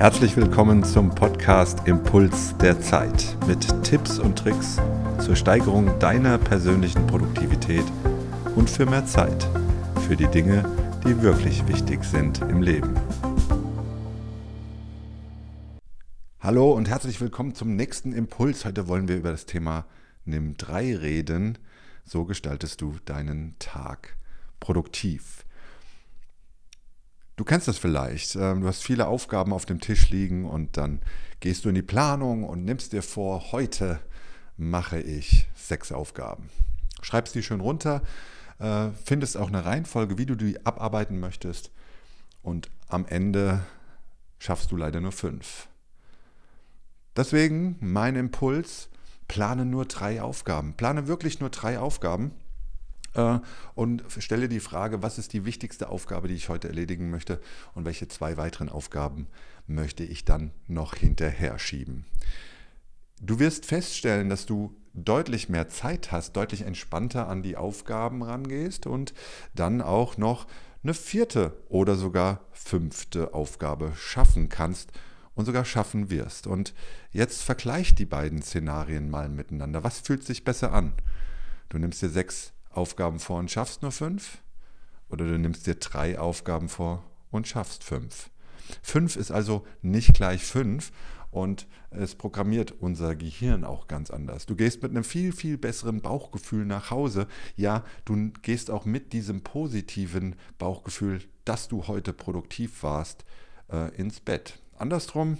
Herzlich willkommen zum Podcast Impuls der Zeit mit Tipps und Tricks zur Steigerung deiner persönlichen Produktivität und für mehr Zeit für die Dinge, die wirklich wichtig sind im Leben. Hallo und herzlich willkommen zum nächsten Impuls. Heute wollen wir über das Thema Nimm 3 reden. So gestaltest du deinen Tag produktiv. Du kennst das vielleicht. Ähm, du hast viele Aufgaben auf dem Tisch liegen und dann gehst du in die Planung und nimmst dir vor, heute mache ich sechs Aufgaben. Schreibst die schön runter, äh, findest auch eine Reihenfolge, wie du die abarbeiten möchtest und am Ende schaffst du leider nur fünf. Deswegen mein Impuls, plane nur drei Aufgaben. Plane wirklich nur drei Aufgaben und stelle die Frage, was ist die wichtigste Aufgabe, die ich heute erledigen möchte und welche zwei weiteren Aufgaben möchte ich dann noch hinterher schieben. Du wirst feststellen, dass du deutlich mehr Zeit hast, deutlich entspannter an die Aufgaben rangehst und dann auch noch eine vierte oder sogar fünfte Aufgabe schaffen kannst und sogar schaffen wirst. Und jetzt vergleich die beiden Szenarien mal miteinander. Was fühlt sich besser an? Du nimmst dir sechs Aufgaben vor und schaffst nur fünf? Oder du nimmst dir drei Aufgaben vor und schaffst fünf. Fünf ist also nicht gleich fünf und es programmiert unser Gehirn auch ganz anders. Du gehst mit einem viel, viel besseren Bauchgefühl nach Hause. Ja, du gehst auch mit diesem positiven Bauchgefühl, dass du heute produktiv warst, äh, ins Bett. Andersrum,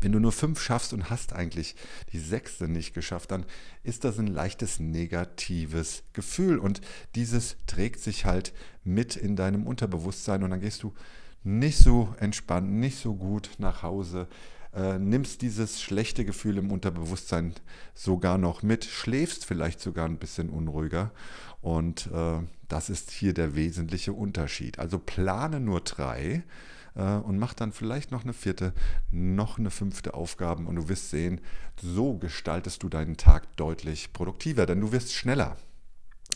wenn du nur fünf schaffst und hast eigentlich die sechste nicht geschafft, dann ist das ein leichtes negatives Gefühl. Und dieses trägt sich halt mit in deinem Unterbewusstsein. Und dann gehst du nicht so entspannt, nicht so gut nach Hause, äh, nimmst dieses schlechte Gefühl im Unterbewusstsein sogar noch mit, schläfst vielleicht sogar ein bisschen unruhiger. Und äh, das ist hier der wesentliche Unterschied. Also plane nur drei und mach dann vielleicht noch eine vierte, noch eine fünfte Aufgabe und du wirst sehen, so gestaltest du deinen Tag deutlich produktiver, denn du wirst schneller.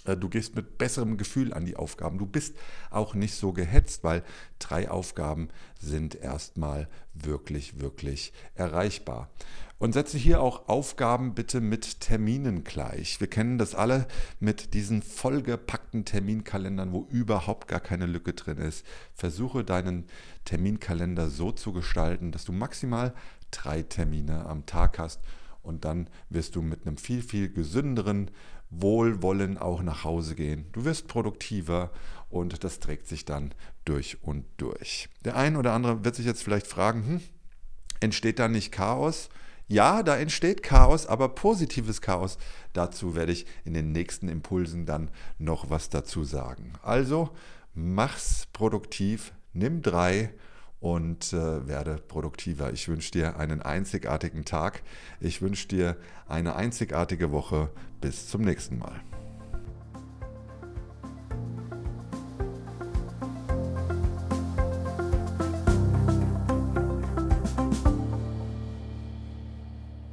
Äh, du gehst mit besserem Gefühl an die Aufgaben. Du bist auch nicht so gehetzt, weil drei Aufgaben sind erstmal wirklich, wirklich erreichbar. Und setze hier auch Aufgaben bitte mit Terminen gleich. Wir kennen das alle mit diesen vollgepackten Terminkalendern, wo überhaupt gar keine Lücke drin ist. Versuche deinen Terminkalender so zu gestalten, dass du maximal drei Termine am Tag hast und dann wirst du mit einem viel, viel gesünderen Wohlwollen auch nach Hause gehen. Du wirst produktiver und das trägt sich dann durch und durch. Der ein oder andere wird sich jetzt vielleicht fragen, hm, entsteht da nicht Chaos? Ja, da entsteht Chaos, aber positives Chaos. Dazu werde ich in den nächsten Impulsen dann noch was dazu sagen. Also mach's produktiv, nimm drei und äh, werde produktiver. Ich wünsche dir einen einzigartigen Tag. Ich wünsche dir eine einzigartige Woche. Bis zum nächsten Mal.